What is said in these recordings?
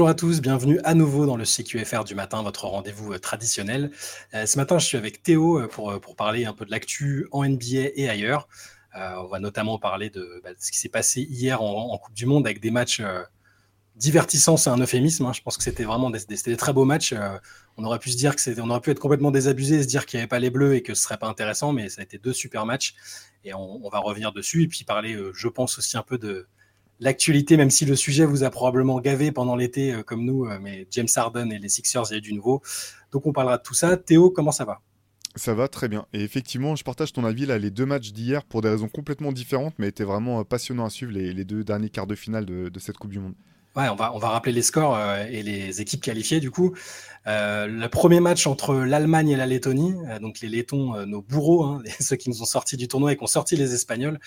Bonjour à tous, bienvenue à nouveau dans le CQFR du matin, votre rendez-vous euh, traditionnel. Euh, ce matin, je suis avec Théo euh, pour, pour parler un peu de l'actu en NBA et ailleurs. on va notamment parler de, bah, ce qui s'est passé hier en, Coupe du Monde avec des matchs divertissants, c'est un euphémisme. Hein. Je pense que c'était vraiment des, des, très beaux matchs. on aurait pu se dire que on aurait pu être complètement désabusé et se dire qu'il n'y avait pas les Bleus et que ce serait pas intéressant, mais ça a été deux super matchs et on va revenir dessus et puis parler, je pense aussi un peu de l'actualité, même si le sujet vous a probablement gavé pendant l'été euh, comme nous, euh, mais James Harden et les Sixers, il y a du nouveau. Donc on parlera de tout ça. Théo, comment ça va? Ça va très bien. Et effectivement, je partage ton avis là. Les deux matchs d'hier, pour des raisons complètement différentes, mais étaient vraiment euh, passionnants à suivre les, deux derniers quarts de finale de, cette Coupe du Monde. Ouais, on va, on va rappeler les scores et les équipes qualifiées du coup. le premier match entre l'Allemagne et la Lettonie, donc les Lettons, nos bourreaux, hein, ceux qui nous ont sortis du tournoi et qui ont sorti les Espagnols.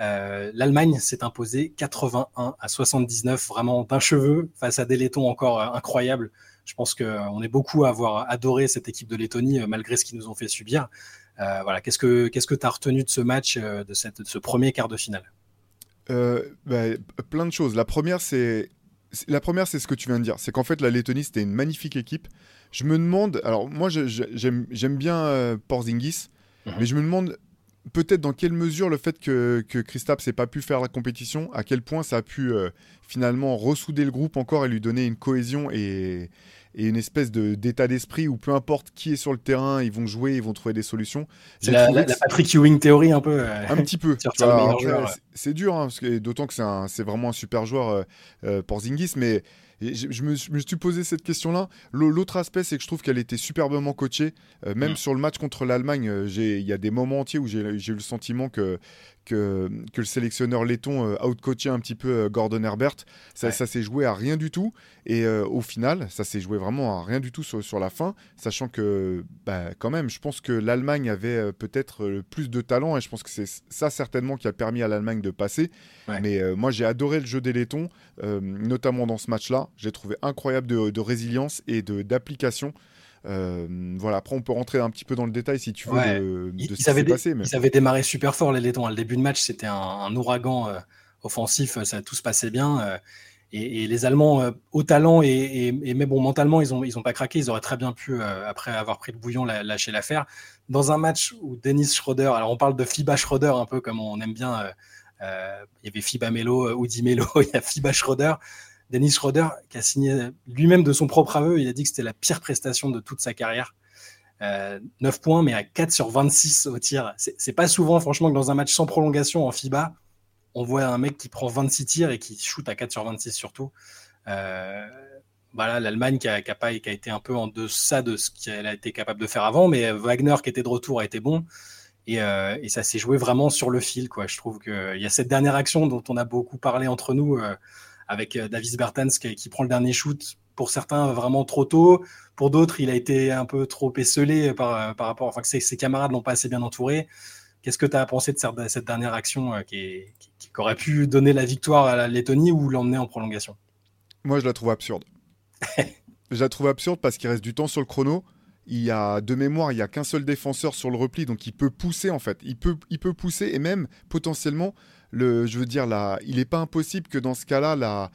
Euh, L'Allemagne s'est imposée 81 à 79, vraiment d'un cheveu, face à des Lettons encore euh, incroyables. Je pense qu'on euh, est beaucoup à avoir adoré cette équipe de Lettonie, malgré ce qu'ils nous ont fait subir. voilà, qu'est-ce que qu'est-ce que tu as retenu de ce match, de, cette, ce premier quart de finale? Bah, Plein de choses. La première, c'est la première, c'est ce que tu viens de dire. C'est qu'en fait, la Lettonie, c'était une magnifique équipe. Je me demande, alors moi, j'aime bien Porzingis, mhm. mais je me demande peut-être dans quelle mesure le fait que, que n'ait pas pu faire la compétition, à quel point ça a pu euh, finalement ressouder le groupe encore et lui donner une cohésion et, et une espèce d'état d'esprit où peu importe qui est sur le terrain, ils vont jouer, ils vont trouver des solutions. C'est la, Patrick Ewing théorie un peu. Euh, un petit peu. c'est dur, hein, d'autant que c'est vraiment un super joueur euh, euh Porzingis, mais je, me, suis posé cette question-là. L'autre aspect, c'est que je trouve qu'elle était superbement coachée. même mm. sur le match contre l'Allemagne, il y a des moments entiers où j'ai eu le sentiment que, que, que le sélectionneur letton euh, outcoachait un petit peu euh, Gordon Herbert. Ça, ça s'est joué à rien du tout. Et euh, au final, ça s'est joué vraiment à rien du tout sur, sur la fin, sachant que, bah, quand même, je pense que l'Allemagne avait peut-être plus de talent et je pense que c'est ça certainement qui a permis à l'Allemagne de passer. Mais moi, j'ai adoré le jeu des Lettons, notamment dans ce match-là. J'ai trouvé incroyable de, de résilience et d'application. Euh, voilà, après, on peut rentrer un petit peu dans le détail si tu veux de, de ils, ce qui s'est passé. Mais... Ils avaient démarré super fort, les Lettons. Le début de match, c'était un, ouragan euh, offensif, ça tout se passait bien. Euh, et, les Allemands, au talent, et, mais bon, mentalement, ils n'ont ils ont pas craqué. Ils auraient très bien pu, après avoir pris le bouillon, lâcher l'affaire. Dans un match où Dennis Schroeder, alors on parle de FIBA Schroeder, un peu comme on aime bien. il y avait FIBA Melo, Woody Melo, il y a FIBA Schroeder. Dennis Schroeder, qui a signé lui-même de son propre aveu, il a dit que c'était la pire prestation de toute sa carrière. 9 euh, points, mais à 4 sur 26 au tir. C'est pas souvent, franchement, que dans un match sans prolongation en FIBA, on voit un mec qui prend 26 tirs et qui shoot à 4 sur 26 surtout. Euh, voilà, l'Allemagne qui a, qui, a qui a, été un peu en deçà de ce qu'elle a été capable de faire avant, mais Wagner qui était de retour a été bon. Et, euh, et ça s'est joué vraiment sur le fil. Quoi. Je trouve qu'il y a cette dernière action dont on a beaucoup parlé entre nous avec euh, Davis Bertens qui, prend le dernier shoot. Pour certains, vraiment trop tôt. Pour d'autres, il a été un peu trop esselé par, euh, par rapport. Enfin, que ses, ses camarades l'ont pas assez bien entouré. Qu'est-ce que tu as pensé de cette, dernière action euh, qui, aurait pu donner la victoire à la Lettonie ou l'emmener en prolongation? Moi, je la trouve absurde. je la trouve absurde parce qu'il reste du temps sur le chrono. Il y a de mémoire, il y a qu'un seul défenseur sur le repli, donc il peut pousser en fait. Il peut, il peut pousser et même potentiellement je veux dire, là, il n'est pas impossible que dans ce cas-là, la,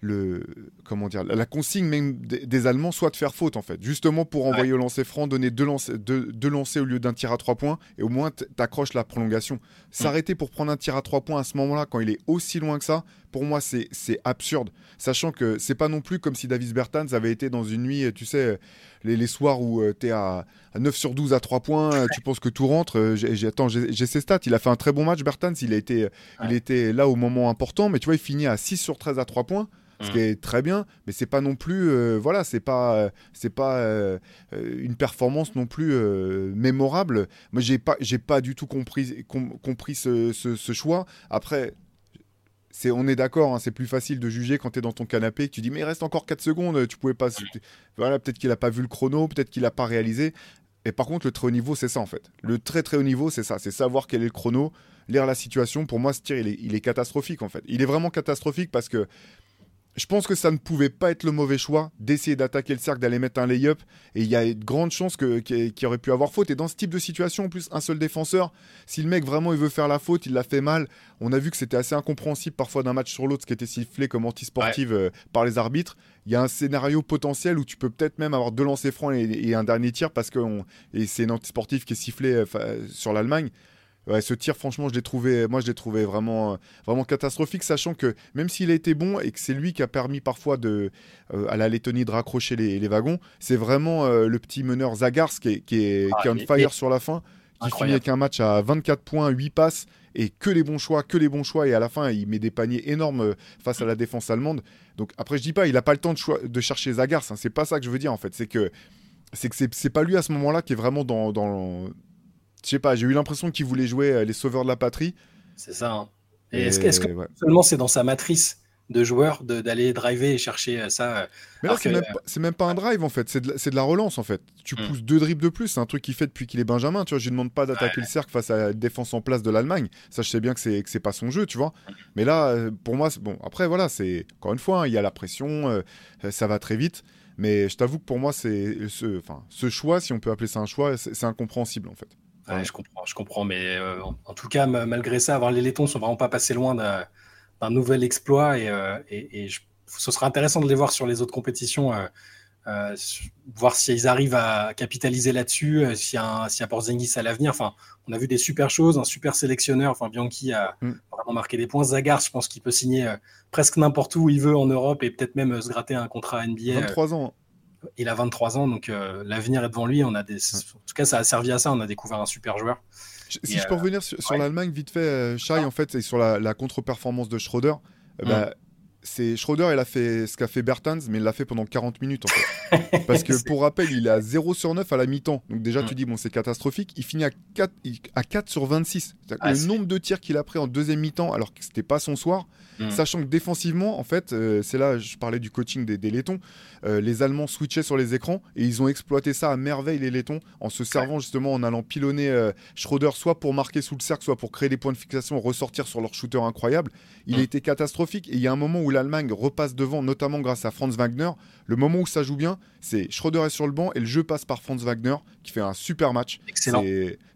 le, comment dire, la consigne même des, Allemands soit de faire faute en fait, justement pour envoyer au lancer franc, donner deux lancers, deux, au lieu d'un tir à trois points, et au moins t'accroches la prolongation. S'arrêter pour prendre un tir à trois points à ce moment-là, quand il est aussi loin que ça, pour moi c'est absurde. Sachant que c'est pas non plus comme si Davis Bertans avait été dans une nuit, tu sais, les, soirs où euh, tu es à, 9 sur 12 à 3 points, euh, tu penses que tout rentre. Euh, j'ai ses stats, il a fait un très bon match Bertans, il, a été, il était là au moment important, mais tu vois, il finit à 6 sur 13 à 3 points ce qui est très bien, mais c'est pas non plus, euh, voilà, c'est pas, euh, c'est pas euh, une performance non plus mémorable. Moi, j'ai pas, j'ai pas du tout compris, compris ce, ce, choix. Après, c'est, on est d'accord, hein, c'est plus facile de juger quand tu es dans ton canapé, que tu dis mais il reste encore 4 secondes, tu pouvais pas, voilà, peut-être qu'il a pas vu le chrono, peut-être qu'il a pas réalisé. Et par contre, le très haut niveau, c'est ça en fait. Le très très haut niveau, c'est ça, c'est savoir quel est le chrono, lire la situation. Pour moi, ce tir, il est, il est catastrophique en fait. Il est vraiment catastrophique parce que je pense que ça ne pouvait pas être le mauvais choix d'essayer d'attaquer le cercle, d'aller mettre un lay-up. Et il y a de grandes chances qu'il aurait pu avoir faute. Et dans ce type de situation, en plus, un seul défenseur, si le mec vraiment il veut faire la faute, il l'a fait mal. On a vu que c'était assez incompréhensible parfois d'un match sur l'autre, ce qui était sifflé comme antisportive euh, par les arbitres. Il y a un scénario potentiel où tu peux peut-être même avoir deux lancers francs et, un dernier tir parce que c'est une antisportive qui est sifflée euh, sur l'Allemagne. Ouais, ce tir, franchement, je l'ai trouvé, moi, je l'ai trouvé vraiment, vraiment catastrophique, sachant que même s'il a été bon et que c'est lui qui a permis parfois de, euh, à la Lettonie de raccrocher les, wagons, c'est vraiment euh, le petit meneur Zagars qui est, qui est, ah, on fire sur la fin, qui finit avec un match à 24 points, 8 passes et que les bons choix, que les bons choix. Et à la fin, il met des paniers énormes euh, face à la défense allemande. Donc après, je dis pas, il n'a pas le temps de, de chercher Zagars. Hein, c'est pas ça que je veux dire en fait. C'est que c'est que c'est pas lui à ce moment-là qui est vraiment dans, dans je sais pas, j'ai eu l'impression qu'il voulait jouer euh, les sauveurs de la patrie. C'est ça. Hein. est-ce que seulement c'est dans sa matrice de joueurs d'aller driver et chercher euh, ça euh, Mais là, c'est même, pas un drive en fait, c'est de, la relance en fait. Tu hmm. pousses deux dribbles de plus, c'est un truc qu'il fait depuis qu'il est Benjamin. Tu vois, je lui demande pas d'attaquer le cercle face à la défense en place de l'Allemagne. Ça, je sais bien que c'est que c'est pas son jeu, tu vois. Mais là, pour moi, bon, après voilà, c'est encore une fois, hein, il y a la pression, ça va très vite. Mais je t'avoue que pour moi, c'est ce, ce choix, si on peut appeler ça un choix, c'est incompréhensible en fait je comprends, je comprends. Mais euh, en, tout cas, malgré ça, avoir les Lettons sont vraiment pas passés loin d'un nouvel exploit et, euh, ce sera intéressant de les voir sur les autres compétitions, euh, voir s'ils arrivent à capitaliser là-dessus, s'il y a un, s'il Porzingis à l'avenir. Enfin, on a vu des super choses, un super sélectionneur. Enfin, Bianchi a mm. vraiment marqué des points. Zagar, je pense qu'il peut signer presque n'importe où il veut en Europe et peut-être même se gratter un contrat NBA. 23 ans il a 23 ans, donc euh, l'avenir est devant lui. On a des... En tout cas, ça a servi à ça. On a découvert un super joueur. Si je peux euh, revenir sur, l'Allemagne vite fait, euh, Shai, en fait, et sur la, contre-performance de Schroeder. Bah, mm c'est Schroeder, il a fait ce qu'a fait Bertans, mais il l'a fait pendant 40 minutes en fait. Parce que pour rappel, il est à 0 sur 9 à la mi-temps. Donc déjà, tu mm. dis, bon, c'est catastrophique. Il finit à 4, à 4 sur 26. Ah, le nombre de tirs qu'il a pris en deuxième mi-temps, alors que c'était pas son soir. Mm. Sachant que défensivement, en fait, euh, c'est là, je parlais du coaching des, des Lettons. Euh, les Allemands switchaient sur les écrans et ils ont exploité ça à merveille, les Lettons, en se servant justement en allant pilonner euh, Schroeder, soit pour marquer sous le cercle, soit pour créer des points de fixation, ressortir sur leur shooter incroyable. Il mm. a été catastrophique. Et il y a un moment où l'Allemagne repasse devant, notamment grâce à Franz Wagner. Le moment où ça joue bien, c'est Schroeder est sur le banc et le jeu passe par Franz Wagner qui fait un super match. C'est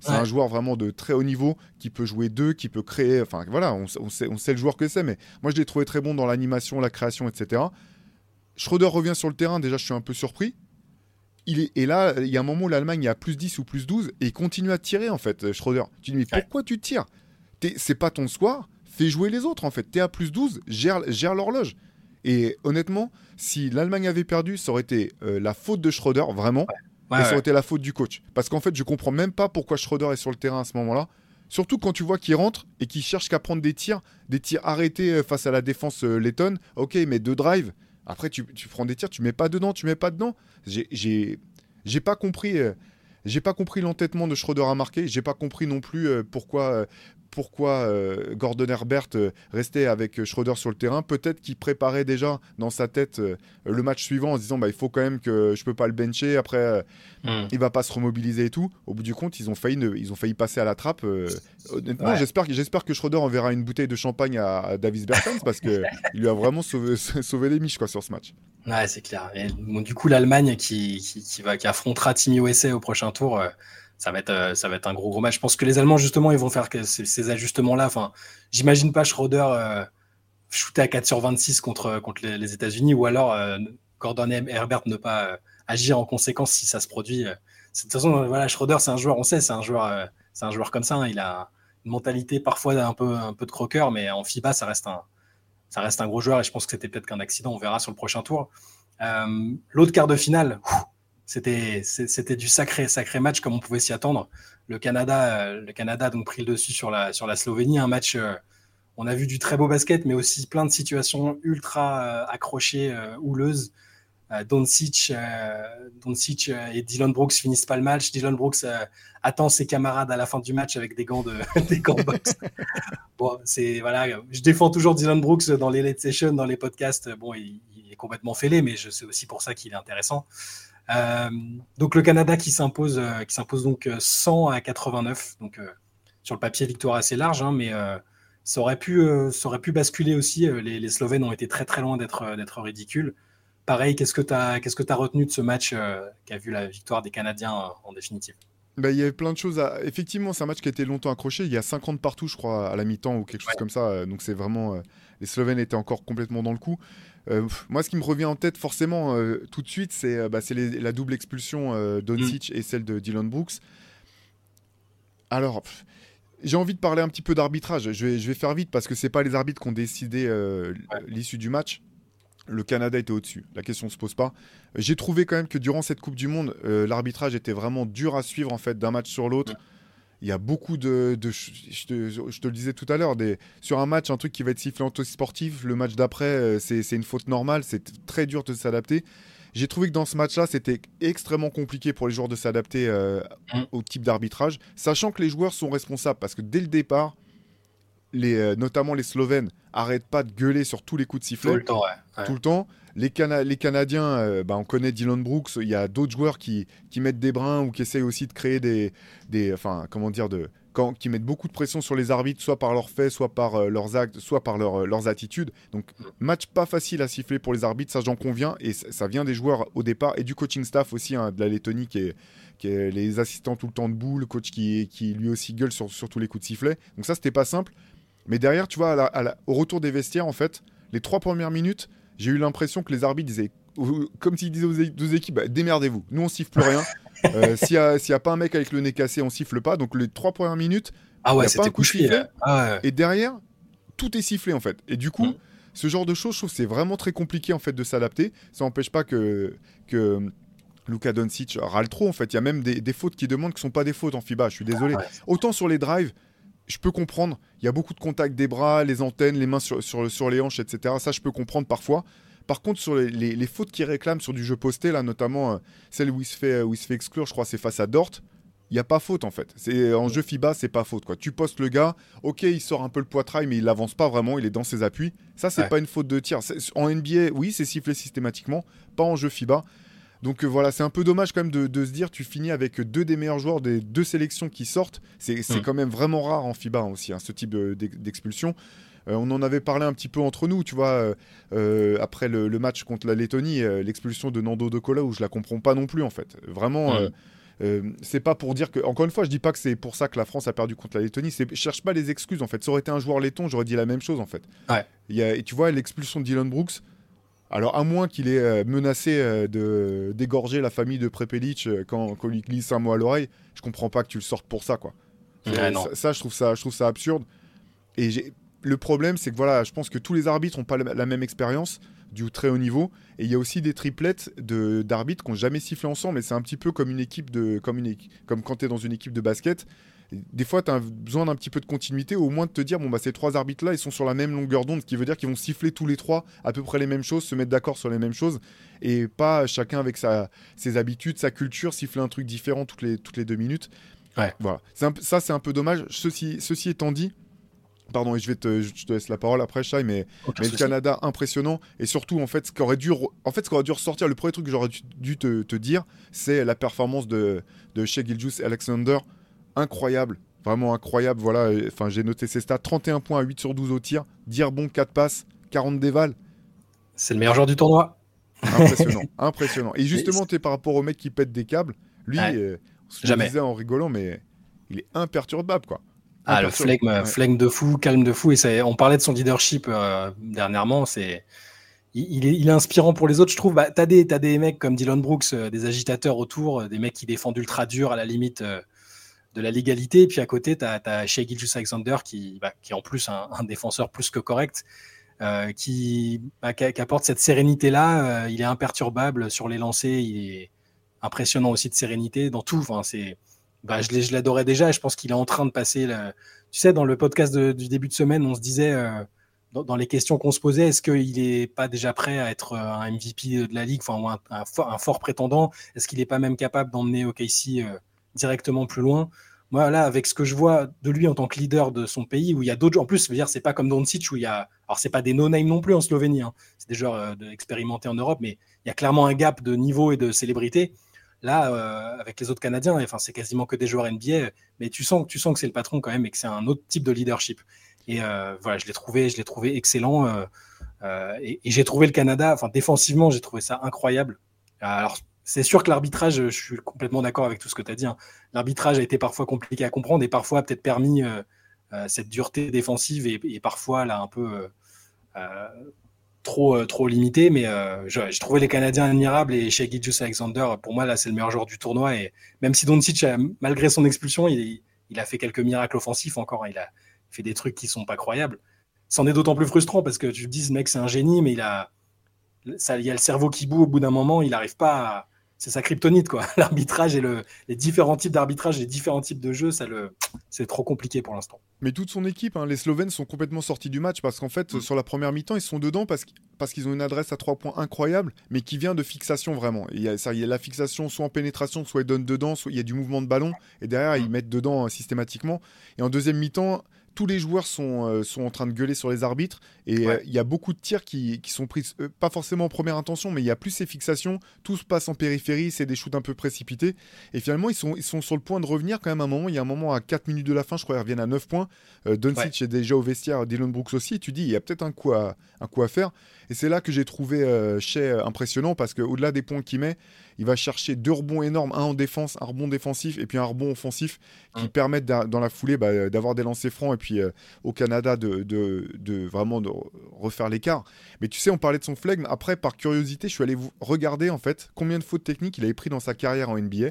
un joueur vraiment de très haut niveau qui peut jouer deux, qui peut créer. Enfin voilà, on, sait, on sait, le joueur que c'est, mais moi je l'ai trouvé très bon dans l'animation, la création, etc. Schroeder revient sur le terrain, déjà je suis un peu surpris. Il est, et là, il y a un moment où l'Allemagne est à plus 10 ou plus 12 et il continue à tirer en fait, Schroeder. Tu dis, mais pourquoi tu tires? C'est pas ton soir, fais jouer les autres en fait. T'es à plus 12, gère, gère l'horloge. Et honnêtement, si l'Allemagne avait perdu, ça aurait été euh, la faute de Schroeder, vraiment. et ça aurait été la faute du coach. Parce qu'en fait, je comprends même pas pourquoi Schroeder est sur le terrain à ce moment-là. Surtout quand tu vois qu'il rentre et qu'il cherche qu'à prendre des tirs, des tirs arrêtés euh, face à la défense euh, lettonne. Ok, mais deux drives. Après, tu, prends des tirs, tu mets pas dedans, tu mets pas dedans. J'ai pas compris. j'ai pas compris l'entêtement de Schroeder à marquer. J'ai pas compris non plus pourquoi pourquoi euh, Gordon Herbert euh, restait avec euh, Schroeder sur le terrain. Peut-être qu'il préparait déjà dans sa tête le match suivant en se disant bah, il faut quand même que je peux pas le bencher. Après, hmm. il va pas se remobiliser et tout. Au bout du compte, ils ont failli, ils ont failli passer à la trappe. honnêtement, j'espère, j'espère que Schroeder enverra une bouteille de champagne à, Davis Bertens parce qu'il lui a vraiment sauvé, les miches quoi, sur ce match. Ouais, c'est clair. du coup, l'Allemagne qui, qui, va, qui affrontera Team USA au prochain tour ça va être euh, ça va être un gros gros match. Je pense que les Allemands justement ils vont faire ces, ajustements là. Enfin, j'imagine pas Schroeder euh, shooter à 4 sur 26 contre contre les, États-Unis ou alors euh, Gordon et Herbert ne pas agir en conséquence si ça se produit. De toute façon, voilà, Schroeder c'est un joueur, on sait, c'est un joueur c'est un joueur comme ça. Hein. il a une mentalité parfois un peu un peu de croqueur, mais en FIBA ça reste un ça reste un gros joueur et je pense que c'était peut-être qu'un accident. On verra sur le prochain tour. L'autre quart de finale. C'était, c'était du sacré, sacré match comme on pouvait s'y attendre. Le Canada, euh, le Canada a donc pris le dessus sur la, sur la Slovénie. Un match, euh, on a vu du très beau basket, mais aussi plein de situations ultra euh, accrochées, houleuses. Doncic, Doncic et Dylan Brooks finissent pas le match. Dylan Brooks attend ses camarades à la fin du match avec des gants de, des gants box. bon, c'est voilà, je défends toujours Dylan Brooks dans les late sessions, dans les podcasts. Bon, il, est complètement fêlé, mais sais aussi pour ça qu'il est intéressant. Euh, donc le Canada qui s'impose, euh, qui s'impose donc 100 euh, à 89. Donc sur le papier, victoire assez large, hein, mais ça aurait pu, ça aurait pu basculer aussi. Les, les, Slovènes ont été très très loin d'être d'être ridicules. Pareil, qu'est-ce que tu as, qu'est-ce que as retenu de ce match qui a vu la victoire des Canadiens en définitive? Bah, il y avait plein de choses à. Effectivement, c'est un match qui a été longtemps accroché. Il y a 50 partout, je crois, à la mi-temps ou quelque chose comme ça. Donc c'est vraiment. les Slovènes étaient encore complètement dans le coup. Euh, moi, ce qui me revient en tête forcément euh, tout de suite, c'est euh, bah, la double expulsion d'Oncic mm. et celle de Dylan Brooks. Alors, j'ai envie de parler un petit peu d'arbitrage. Je vais, je vais faire vite parce que c'est pas les arbitres qui ont décidé l'issue du match. Le Canada était au-dessus. La question ne se pose pas. J'ai trouvé quand même que durant cette Coupe du Monde, l'arbitrage était vraiment dur à suivre en fait d'un match sur l'autre. Il y a beaucoup de, je, te, le disais tout à l'heure, sur un match, un truc qui va être sifflé en sportif, le match d'après, euh, c'est une faute normale, c'est très dur de s'adapter. J'ai trouvé que dans ce match-là, c'était extrêmement compliqué pour les joueurs de s'adapter euh, mm. au type d'arbitrage, sachant que les joueurs sont responsables, parce que dès le départ, les, euh, notamment les Slovènes, arrêtent pas de gueuler sur tous les coups de sifflet. Tout le temps, ouais. Tout le temps. Les, Canadiens, euh, bah, on connaît Dylan Brooks. Il y a d'autres joueurs qui, mettent des brins ou qui essayent aussi de créer des, enfin, comment dire, de, qui mettent beaucoup de pression sur les arbitres, soit par leurs faits, soit par euh, leurs actes, soit par euh, leurs attitudes. Donc, match pas facile à siffler pour les arbitres, ça j'en conviens. Et ça vient des joueurs au départ et du coaching staff aussi hein, de la Lettonie qui est, les assistants tout le temps debout, le coach qui, lui aussi gueule sur, sur tous les coups de sifflet. Donc ça, c'était pas simple. Mais derrière, tu vois, au retour des vestiaires, en fait, les trois premières minutes, j'ai eu l'impression que les arbitres disaient, comme s'ils disaient aux deux équipes, bah, démerdez-vous, nous on siffle plus rien. Euh, s'il n'y a, pas un mec avec le nez cassé, on siffle pas. Donc les trois premières minutes, ah ouais, c'était couché. Ah Et derrière, tout est sifflé en fait. Et du coup, mm. ce genre de choses, je trouve c'est vraiment très compliqué en fait de s'adapter. Ça n'empêche pas que, que Luka Doncic râle trop en fait. Il y a même des, fautes qui demandent qui sont pas des fautes en FIBA. Je suis désolé. Ah Autant sur les drives, je peux comprendre. Il y a beaucoup de contacts des bras, les antennes, les mains sur, sur, les hanches, etc. Ça, je peux comprendre parfois. Par contre, sur les, fautes qui réclament sur du jeu posté, là, notamment euh, celle où il, se fait, où il se fait exclure, je crois, c'est face à Dort. Il n'y a pas faute en fait. C'est en jeu FIBA, c'est pas faute quoi. Tu postes le gars, ok, il sort un peu le poitrail, mais il avance pas vraiment, il est dans ses appuis. Ça, c'est pas une faute de tir. En NBA, oui, c'est sifflé systématiquement, pas en jeu FIBA. Donc euh, voilà, c'est un peu dommage quand même de, se dire tu finis avec deux des meilleurs joueurs des deux sélections qui sortent. C'est mm. quand même vraiment rare en FIBA aussi, hein, ce type d'expulsion. Euh, on en avait parlé un petit peu entre nous, tu vois, euh, après le, match contre la Lettonie, l'expulsion de Nando De Cola, où je la comprends pas non plus en fait. Vraiment. Mm. c'est pas pour dire que encore une fois je dis pas que c'est pour ça que la France a perdu contre la Lettonie c'est cherche pas les excuses en fait ça aurait été un joueur letton j'aurais dit la même chose en fait ouais. et tu vois l'expulsion de Dylan Brooks alors, à moins qu'il ait euh, menacé euh, de d'égorger la famille de Prepelic euh, quand, quand lui glisse un mot à l'oreille, je comprends pas que tu le sortes pour ça, quoi. ça, je trouve ça, je trouve ça absurde. Et le problème, c'est que voilà, je pense que tous les arbitres n'ont pas la, même expérience du très haut niveau. Et il y a aussi des triplettes d'arbitres qui n'ont jamais sifflé ensemble. Et c'est un petit peu comme une équipe de, comme une, comme quand tu es dans une équipe de basket des fois, tu as besoin d'un petit peu de continuité, au moins de te dire, bon, bah, ces trois arbitres-là, ils sont sur la même longueur d'onde, ce qui veut dire qu'ils vont siffler tous les trois à peu près les mêmes choses, se mettre d'accord sur les mêmes choses, et pas chacun avec sa, ses habitudes, sa culture, siffler un truc différent toutes les, toutes les deux minutes. Ouais. Voilà. ça, c'est un peu dommage. Ceci, ceci étant dit, Pardon, et je vais te, je te laisse la parole après, Shai, mais, mais le Canada impressionnant. Et surtout, en fait, ce qu'aurait dû, en fait, ce qu'aurait dû ressortir, le premier truc que j'aurais dû te, te dire, c'est la performance de, de Shea Gilgeous Alexander incroyable. Vraiment incroyable. Voilà, enfin, j'ai noté ses stats 31 points à 8 sur 12 au tir, dire bon 4 passes, 40 dévals. C'est le meilleur joueur du tournoi. Impressionnant, impressionnant. Et justement, tu es par rapport au mec qui pète des câbles, lui, euh, je disais en rigolant, mais il est imperturbable, quoi. Ah, le flegme, de fou, calme de fou. Et on parlait de son leadership euh, dernièrement. C'est, il, est, inspirant pour les autres, je trouve. Bah, tu as, des mecs comme Dylan Brooks, euh, des agitateurs autour, des mecs qui défendent ultra dur à la limite de la légalité. Et puis à côté, tu as, as Shea Alexander qui, bah, qui est en plus un, défenseur plus que correct, euh, qui, bah, qui, apporte cette sérénité-là. Euh, il est imperturbable sur les lancers, il est impressionnant aussi de sérénité dans tout. Enfin, c'est, bah, je l'adorais déjà. Je pense qu'il est en train de passer. Tu sais, dans le podcast du début de semaine, on se disait. Euh, dans, les questions qu'on se posait, est-ce qu'il n'est pas déjà prêt à être un MVP de la ligue, enfin un, un, fort, prétendant? Est-ce qu'il n'est pas même capable d'emmener OKC directement plus loin. Moi, là, avec ce que je vois de lui en tant que leader de son pays, où il y a d'autres, en plus, je veux dire, c'est pas comme Doncic où il y a, alors c'est pas des no-name non plus en Slovénie, hein. c'est des joueurs euh, expérimentés en Europe, mais il y a clairement un gap de niveau et de célébrité. Là, euh, avec les autres Canadiens, enfin, c'est quasiment que des joueurs NBA, mais tu sens, tu sens que c'est le patron quand même et que c'est un autre type de leadership. Et euh, voilà, je l'ai trouvé, je l'ai trouvé excellent. Euh, et, j'ai trouvé le Canada, enfin, défensivement, j'ai trouvé ça incroyable. Alors, c'est sûr que l'arbitrage, je suis complètement d'accord avec tout ce que tu as dit. Hein. L'arbitrage a été parfois compliqué à comprendre et parfois peut-être permis cette dureté défensive et, parfois un peu trop, euh, trop limité, mais euh, je, trouvais les Canadiens admirables et chez Gijus Alexander, pour moi, là, c'est le meilleur joueur du tournoi. Et même si Doncic, malgré son expulsion, il, a fait quelques miracles offensifs encore. Hein. il a fait des trucs qui sont pas croyables. C'en est d'autant plus frustrant parce que tu dis, ce mec, c'est un génie, mais il a, il y a le cerveau qui boue au bout d'un moment, il n'arrive pas à, c'est sa kryptonite, quoi. L'arbitrage et le, les différents types d'arbitrage, les différents types de jeux, ça le, c'est trop compliqué pour l'instant. Mais toute son équipe, hein, les Slovènes sont complètement sortis du match parce qu'en fait, mm. sur la première mi-temps, ils sont dedans parce, parce qu'ils ont une adresse à trois points incroyable, mais qui vient de fixation vraiment. Il y, a, ça, il y a la fixation soit en pénétration, soit ils donnent dedans, soit il y a du mouvement de ballon, et derrière, ils mm. mettent dedans euh, systématiquement. Et en deuxième mi-temps, tous les joueurs sont, euh, sont en train de gueuler sur les arbitres et euh, il y a beaucoup de tirs qui, qui sont pris, euh, pas forcément en première intention, mais il y a plus ces fixations, tout se passe en périphérie, c'est des shoots un peu précipités et finalement ils sont, ils sont sur le point de revenir quand même à un moment, il y a un moment à 4 minutes de la fin, je crois qu'ils reviennent à 9 points, Doncic est déjà au vestiaire, Dylan Brooks aussi, et tu dis il y a peut-être un coup à, un coup à faire. Et c'est là que j'ai trouvé chez impressionnant parce qu'au-delà des points qu'il met, il va chercher deux rebonds énormes, un en défense, un rebond défensif et puis un rebond offensif qui mmh. permettent dans la foulée bah, d'avoir des lancers francs et puis euh, au Canada de, de, vraiment de refaire l'écart. Mais tu sais, on parlait de son flegme. Après, par curiosité, je suis allé regarder en fait combien de fautes techniques il avait pris dans sa carrière en NBA.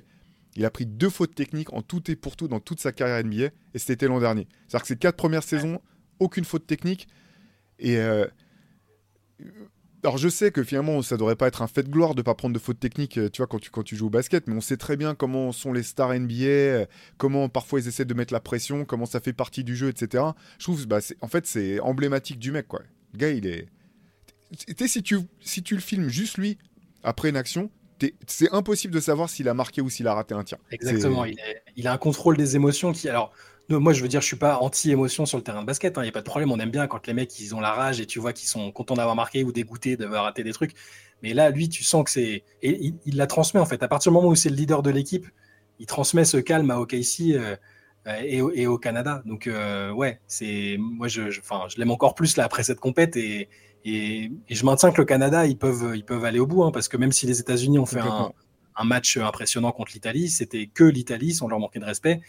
Il a pris deux fautes techniques en tout et pour tout dans toute sa carrière NBA et c'était l'an dernier. C'est-à-dire que ces quatre premières saisons, aucune faute technique. Et euh, alors je sais que finalement ça devrait pas être un fait de gloire de pas prendre de fautes techniques, euh, tu vois, quand tu, quand tu joues au basket, mais on sait très bien comment sont les stars NBA, euh, comment parfois ils essaient de mettre la pression, comment ça fait partie du jeu, etc. Je trouve, bah, en fait, c'est emblématique du mec, quoi. Le gars, il est... Tu si tu, si tu le filmes juste lui, après une action, c'est impossible de savoir s'il a marqué ou s'il a raté un tir. Exactement, il, il, a un contrôle des émotions qui... Alors, moi, je veux dire, je suis pas anti-émotion sur le terrain de basket. Il hein, n'y a pas de problème. On aime bien quand les mecs, ils ont la rage et tu vois qu'ils sont contents d'avoir marqué ou dégoûtés d'avoir raté des trucs. Mais là, lui, tu sens que c'est. Et il, la transmet, en fait. À partir du moment où c'est le leader de l'équipe, il transmet ce calme à OKC euh, et, et, au Canada. Donc, euh, ouais, c'est. Moi, je, je, je l'aime encore plus là après cette compète et, et, je maintiens que le Canada, ils peuvent, ils peuvent aller au bout. Hein, parce que même si les États-Unis ont fait un, un match impressionnant contre l'Italie, c'était que l'Italie, sans leur manquer de respect.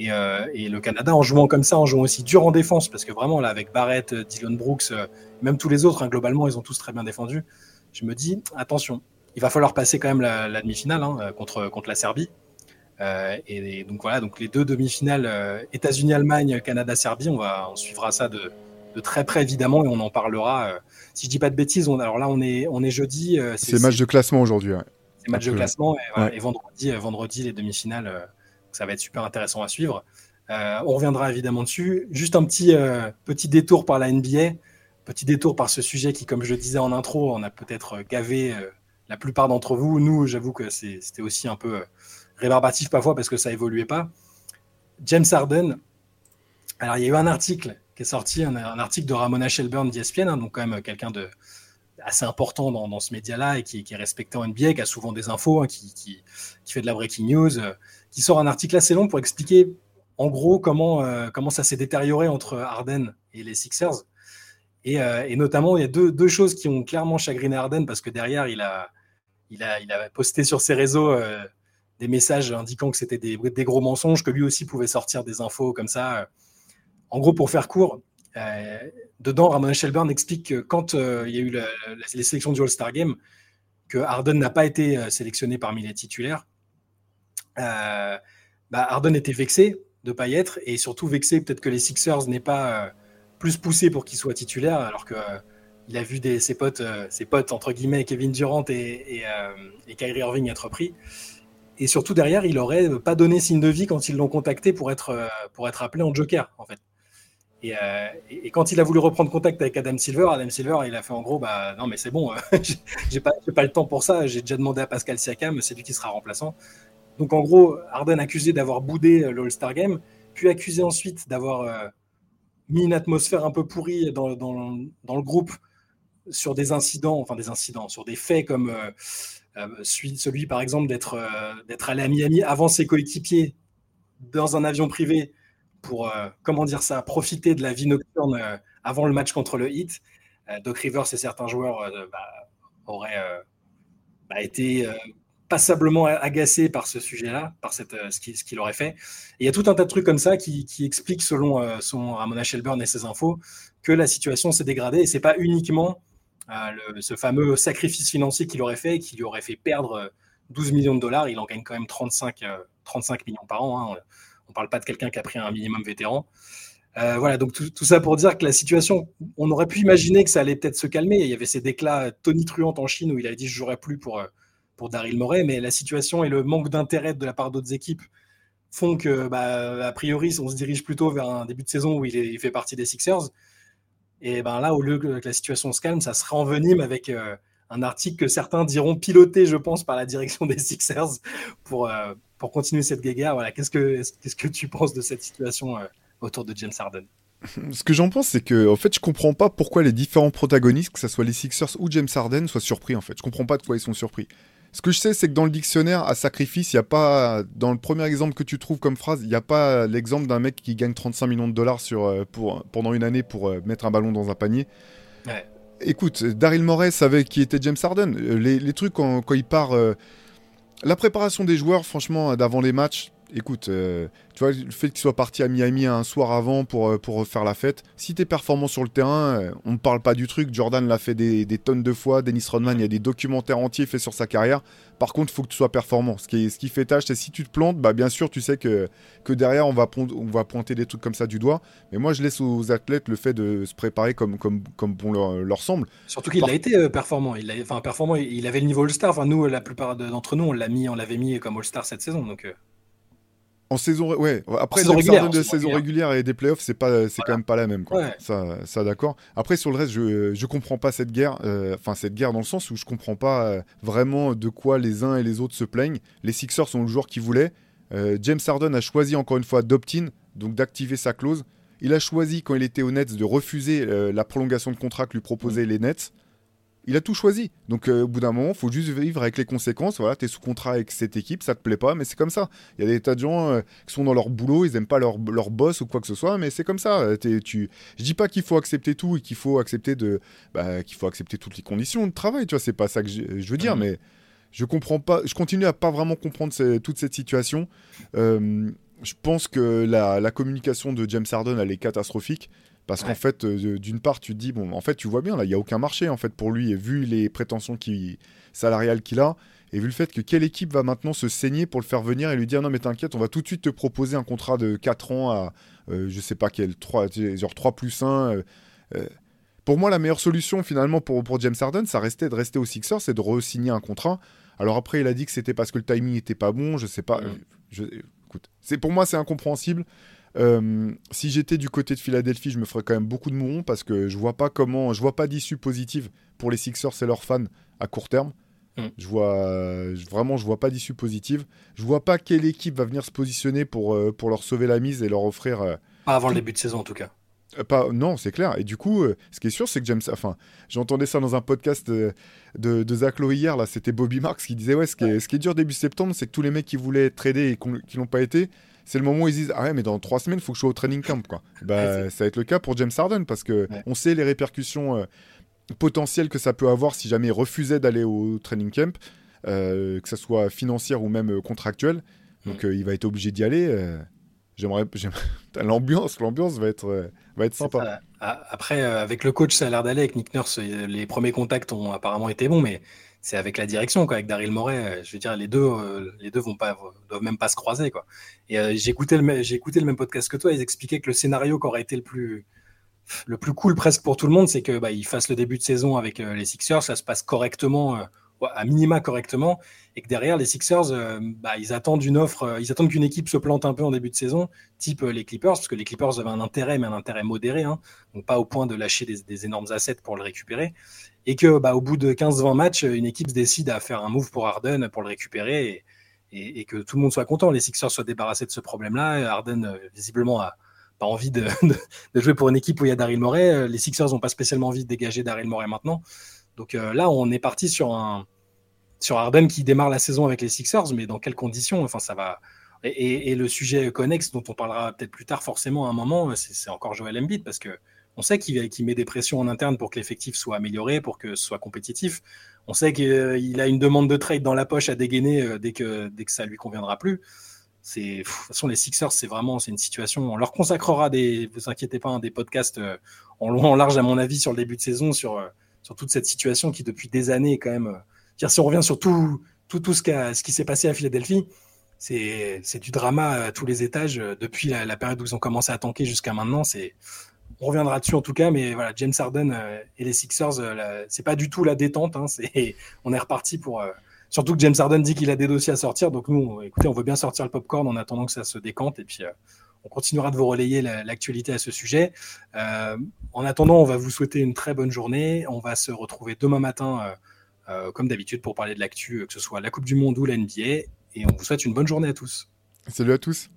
Euh, et, le Canada, en jouant comme ça, en jouant aussi dur en défense, parce que vraiment, là, avec Barrett, euh, Dylan Brooks, euh, même tous les autres, hein, globalement, ils ont tous très bien défendu. Je me dis, attention, il va falloir passer quand même la, demi-finale hein, contre, contre la Serbie. et, donc voilà, donc les deux demi-finales, États-Unis-Allemagne, Canada-Serbie, on, va, on suivra ça de, de, très près évidemment et on en parlera. si je dis pas de bêtises, on, alors là on est, on est jeudi. c'est match de classement aujourd'hui. C'est match de classement et, et vendredi, vendredi les demi-finales ça va être super intéressant à suivre. Euh, on reviendra évidemment dessus. Juste un petit, euh, petit détour par la NBA, petit détour par ce sujet qui, comme je le disais en intro, on a peut-être gavé euh, la plupart d'entre vous. Nous, j'avoue que c'était aussi un peu rébarbatif parfois parce que ça évoluait pas. James Harden, alors il y a eu un article qui est sorti, un, article de Ramona Shelburne d'ESPN, hein, donc quand même quelqu'un de assez important dans, ce média-là et qui, est respecté en NBA, qui a souvent des infos, hein, qui, fait de la breaking news qui sort un article assez long pour expliquer en gros comment, euh, comment ça s'est détérioré entre Harden et les Sixers. Et, euh, et notamment, il y a deux, deux, choses qui ont clairement chagriné Harden parce que derrière, il a, il a, il a posté sur ses réseaux euh, des messages indiquant que c'était des, des, gros mensonges, que lui aussi pouvait sortir des infos comme ça. En gros, pour faire court, dedans, Ramon Shelburne explique que quand il y a eu les sélections du All-Star Game, que Harden n'a pas été sélectionné parmi les titulaires bah, Harden était vexé de ne pas y être et surtout vexé peut-être que les Sixers n'aient pas euh, plus poussé pour qu'il soit titulaire alors que euh, il a vu ses potes, ses potes entre guillemets Kevin Durant et, Kyrie Irving être pris. Et surtout derrière, il aurait pas donné signe de vie quand ils l'ont contacté pour être, pour être appelé en joker en fait. Et, et, quand il a voulu reprendre contact avec Adam Silver, Adam Silver, il a fait en gros, bah non mais c'est bon, j'ai pas, pas le temps pour ça. J'ai déjà demandé à Pascal Siakam, c'est lui qui sera remplaçant. Donc en gros, Harden accusé d'avoir boudé euh, l'All-Star Game, puis accusé ensuite d'avoir euh, mis une atmosphère un peu pourrie dans, le groupe sur des incidents, enfin des incidents, sur des faits comme celui, par exemple d'être d'être allé à Miami avant ses coéquipiers dans un avion privé pour, comment dire ça, profiter de la vie nocturne avant le match contre le Heat. Doc Rivers et certains joueurs bah, auraient bah, été passablement agacé par ce sujet-là, par euh, ce qu'il aurait fait. Et il y a tout un tas de trucs comme ça qui, qui expliquent, selon euh, son Ramona Shelburne et ses infos, que la situation s'est dégradée. Et c'est pas uniquement euh, ce fameux sacrifice financier qu'il aurait fait, qui lui aurait fait perdre 12 millions de dollars. Il en gagne quand même 35, 35 millions par an. Hein. On ne parle pas de quelqu'un qui a pris un minimum vétéran. voilà, donc tout, tout, ça pour dire que la situation, on aurait pu imaginer que ça allait peut-être se calmer. Il y avait ces déclats tonitruantes en Chine où il a dit je jouerai plus pour, pour Daryl Morey, mais la situation et le manque d'intérêt de la part d'autres équipes font que, bah, a priori, on se dirige plutôt vers un début de saison où il, fait partie des Sixers. Et ben là, au lieu que la situation se calme, ça se renvenime avec euh, un article que certains diront piloté, je pense, par la direction des Sixers pour, euh, pour continuer cette guéguerre. Voilà. Qu'est-ce que, qu'est-ce que tu penses de cette situation euh, autour de James Harden? Ce que j'en pense, c'est que en fait, je comprends pas pourquoi les différents protagonistes, que ce soit les Sixers ou James Harden, soient surpris. En fait, je comprends pas de quoi ils sont surpris. Ce que je sais, c'est que dans le dictionnaire, à sacrifice, il n'y a pas, dans le premier exemple que tu trouves comme phrase, il n'y a pas l'exemple d'un mec qui gagne 35 millions de dollars sur, euh, pour, pendant une année pour euh, mettre un ballon dans un panier. Écoute, Daryl Morey savait qui était James Harden. Euh, les, trucs quand, quand il part. la préparation des joueurs, franchement, d'avant les matchs, écoute, tu vois, le fait qu'il soit parti à Miami un soir avant pour, euh, pour faire la fête, si tu es performant sur le terrain, euh, on ne parle pas du truc. Jordan l'a fait des, tonnes de fois. Dennis Rodman, il y a des documentaires entiers faits sur sa carrière. Par contre, il faut que tu sois performant. Ce qui, ce qui fait tâche, c'est si tu te plantes, bah, bien sûr, tu sais que, que derrière, on va, on va pointer des trucs comme ça du doigt. Mais moi, je laisse aux athlètes le fait de se préparer comme, comme, comme bon leur, semble. Surtout qu'il a été euh, performant. Il, a, enfin, performant. Il avait le niveau All-Star. Enfin, nous, la plupart d'entre nous, on l'a mis, on l'avait mis comme All-Star cette saison. Donc. En saison, ouais. Après, saison régulière, de saison régulière et des playoffs, c'est pas, c'est quand même pas la même, quoi. Ça, ça d'accord. Après, sur le reste, je, je comprends pas cette guerre. Euh, enfin, cette guerre dans le sens où je comprends pas euh, vraiment de quoi les uns et les autres se plaignent. Les Sixers sont le joueur qu'ils voulaient. Euh, James Harden a choisi encore une fois d'opt-in, donc d'activer sa clause. Il a choisi quand il était au Nets de refuser la prolongation de contrat que lui proposaient mm. les Nets il a tout choisi. Donc euh, au bout d'un moment, il faut juste vivre avec les conséquences. Voilà, tu es sous contrat avec cette équipe, ça te plaît pas, mais c'est comme ça. Il y a des tas de gens euh, qui sont dans leur boulot, ils aiment pas leur, leur boss ou quoi que ce soit, mais c'est comme ça. Euh, tu... Je dis pas qu'il faut accepter tout et qu'il faut accepter de, bah, qu'il faut accepter toutes les conditions de travail. Tu vois, c'est pas ça que je, veux dire, mais je comprends pas. Je continue à pas vraiment comprendre toute cette situation. je pense que la, la, communication de James Harden elle est catastrophique. Parce qu'en fait, euh, d'une part, tu te dis, bon, en fait, tu vois bien, là, il n'y a aucun marché, en fait, pour lui, et vu les prétentions qui, salariales qu'il a, et vu le fait que quelle équipe va maintenant se saigner pour le faire venir et lui dire, non, mais t'inquiète, on va tout de suite te proposer un contrat de 4 ans à, euh, je sais pas quel, 3, genre 3 plus 1. Euh, pour moi, la meilleure solution, finalement, pour, pour James Harden, ça restait de rester au Sixers, c'est de re-signer un contrat. Alors après, il a dit que c'était parce que le timing n'était pas bon, je sais pas. Je, écoute, pour moi, c'est incompréhensible. Euh, si j'étais du côté de Philadelphie, je me ferais quand même beaucoup de mourons parce que je vois pas comment, je vois pas d'issue positive pour les Sixers et leurs fans à court terme. Mm. Je vois vraiment, je vois pas d'issue positive. Je vois pas quelle équipe va venir se positionner pour, euh, pour leur sauver la mise et leur offrir. Euh, pas avant le début de saison en tout cas. Pas, non, c'est clair. Et du coup, ce qui est sûr, c'est que James. Enfin, j'entendais ça dans un podcast de, de, Zach Lowe hier. Là, c'était Bobby Marks qui disait Ouais, ce qui, est, ce qui est dur début septembre, c'est que tous les mecs qui voulaient trader et qui l'ont pas été, c'est le moment où ils disent Ah ouais, mais dans trois semaines, il faut que je sois au training camp. Quoi. Bah, ça va être le cas pour James Harden parce que on sait les répercussions euh, potentielles que ça peut avoir si jamais il refusait d'aller au training camp, euh, que ce soit financière ou même euh, contractuelle. Donc il va être obligé d'y aller. J'aimerais, l'ambiance, l'ambiance va être, va être sympa. Après, avec le coach, ça a l'air d'aller. Avec Nick Nurse, les premiers contacts ont apparemment été bons, mais c'est avec la direction, quoi, avec Daryl Morey. Euh, je veux dire, les deux, euh, les deux vont pas, doivent même pas se croiser, quoi. Et euh, j'ai écouté le, même podcast que toi. Ils expliquaient que le scénario qui aurait été le plus, le plus cool presque pour tout le monde, c'est que bah, fassent le début de saison avec les Sixers, ça se passe correctement, à minima correctement, et que derrière les Sixers, bah, ils attendent une offre, ils attendent qu'une équipe se plante un peu en début de saison, type les Clippers, parce que les Clippers avaient un intérêt, mais un intérêt modéré, hein, donc pas au point de lâcher des, énormes assets pour le récupérer et que bah, au bout de 15-20 matchs, une équipe se décide à faire un move pour Harden pour le récupérer et, que tout le monde soit content. Les Sixers soient débarrassés de ce problème-là. Harden, euh, visiblement, a pas envie de, jouer pour une équipe où il y a Daryl Morey. Les Sixers n'ont pas spécialement envie de dégager Daryl Morey maintenant. Donc là, on est parti sur un sur Harden qui démarre la saison avec les Sixers, mais dans quelles conditions? Enfin, ça va. Et, le sujet connexe dont on parlera peut-être plus tard, forcément, à un moment, c'est encore Joel Embiid parce que on sait qu'il met des pressions en interne pour que l'effectif soit amélioré, pour que ce soit compétitif. On sait qu'il a une demande de trade dans la poche à dégainer euh, dès que, dès que ça lui conviendra plus. De toute façon, les Sixers, c'est vraiment une situation. On leur consacrera des, vous inquiétez pas, hein, des podcasts euh, en long, en large, à mon avis, sur le début de saison, sur, euh, sur toute cette situation qui, depuis des années, est quand même. dire, si on revient sur tout, tout, tout ce, qui s'est passé à Philadelphie, c'est, du drama à tous les étages depuis la, période où ils ont commencé à tanker jusqu'à maintenant. On reviendra dessus en tout cas, mais voilà, James Harden euh, et les Sixers, euh, c'est pas du tout la détente. Hein, on est reparti pour. Euh, surtout que James Harden dit qu'il a des dossiers à sortir, donc nous, écoutez, on veut bien sortir le popcorn en attendant que ça se décante, et puis on continuera de vous relayer l'actualité à ce sujet. en attendant, on va vous souhaiter une très bonne journée. On va se retrouver demain matin, comme d'habitude, pour parler de l'actu, que ce soit la Coupe du Monde ou la et on vous souhaite une bonne journée à tous. Salut à tous.